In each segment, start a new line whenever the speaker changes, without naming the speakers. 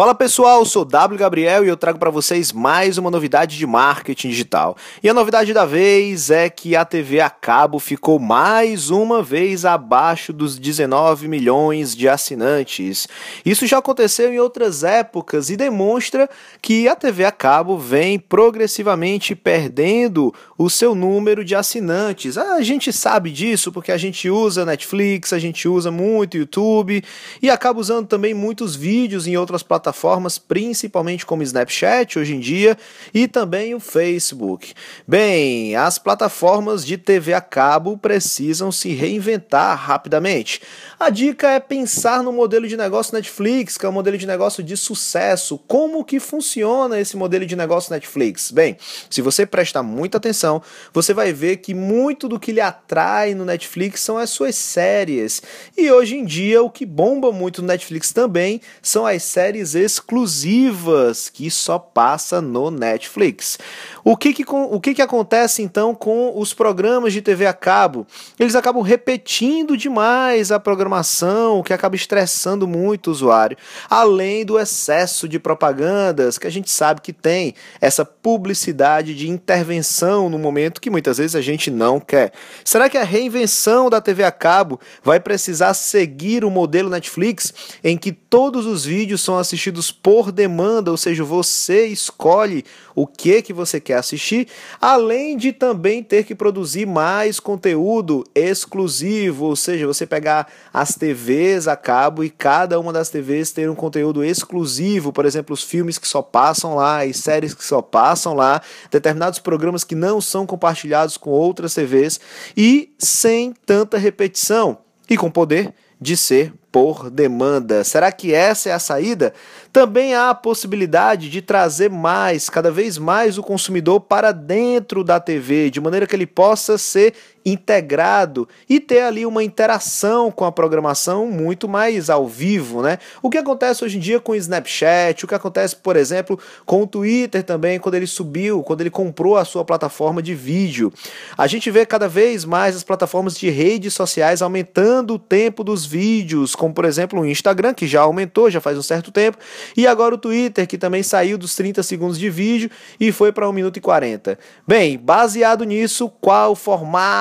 Fala pessoal, sou W Gabriel e eu trago para vocês mais uma novidade de marketing digital. E a novidade da vez é que a TV a cabo ficou mais uma vez abaixo dos 19 milhões de assinantes. Isso já aconteceu em outras épocas e demonstra que a TV a cabo vem progressivamente perdendo o seu número de assinantes. A gente sabe disso porque a gente usa Netflix, a gente usa muito YouTube e acaba usando também muitos vídeos em outras plataformas plataformas, principalmente como Snapchat hoje em dia e também o Facebook. Bem, as plataformas de TV a cabo precisam se reinventar rapidamente. A dica é pensar no modelo de negócio Netflix, que é um modelo de negócio de sucesso. Como que funciona esse modelo de negócio Netflix? Bem, se você prestar muita atenção, você vai ver que muito do que lhe atrai no Netflix são as suas séries. E hoje em dia o que bomba muito no Netflix também são as séries exclusivas que só passa no Netflix. O que que, o que que acontece então com os programas de TV a cabo? Eles acabam repetindo demais a programação, o que acaba estressando muito o usuário, além do excesso de propagandas que a gente sabe que tem, essa publicidade de intervenção no momento que muitas vezes a gente não quer. Será que a reinvenção da TV a cabo vai precisar seguir o modelo Netflix em que todos os vídeos são assistidos por demanda, ou seja, você escolhe o que que você quer assistir, além de também ter que produzir mais conteúdo exclusivo, ou seja, você pegar as TVs a cabo e cada uma das TVs ter um conteúdo exclusivo, por exemplo, os filmes que só passam lá, as séries que só passam lá, determinados programas que não são compartilhados com outras TVs e sem tanta repetição e com poder de ser por demanda. Será que essa é a saída? Também há a possibilidade de trazer mais, cada vez mais, o consumidor para dentro da TV, de maneira que ele possa ser integrado e ter ali uma interação com a programação muito mais ao vivo, né? O que acontece hoje em dia com o Snapchat, o que acontece, por exemplo, com o Twitter também, quando ele subiu, quando ele comprou a sua plataforma de vídeo. A gente vê cada vez mais as plataformas de redes sociais aumentando o tempo dos vídeos, como por exemplo o Instagram, que já aumentou, já faz um certo tempo, e agora o Twitter, que também saiu dos 30 segundos de vídeo e foi para 1 minuto e 40. Bem, baseado nisso, qual o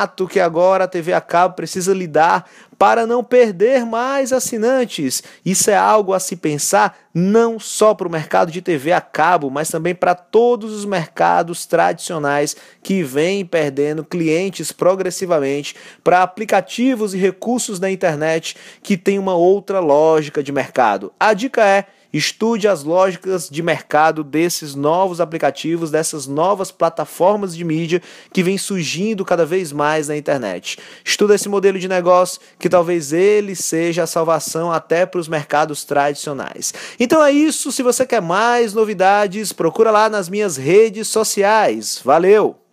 formato que agora a TV a cabo precisa lidar para não perder mais assinantes. Isso é algo a se pensar não só para o mercado de TV a cabo, mas também para todos os mercados tradicionais que vêm perdendo clientes progressivamente para aplicativos e recursos da internet que têm uma outra lógica de mercado. A dica é Estude as lógicas de mercado desses novos aplicativos, dessas novas plataformas de mídia que vêm surgindo cada vez mais na internet. Estuda esse modelo de negócio que talvez ele seja a salvação até para os mercados tradicionais. Então é isso. Se você quer mais novidades, procura lá nas minhas redes sociais. Valeu!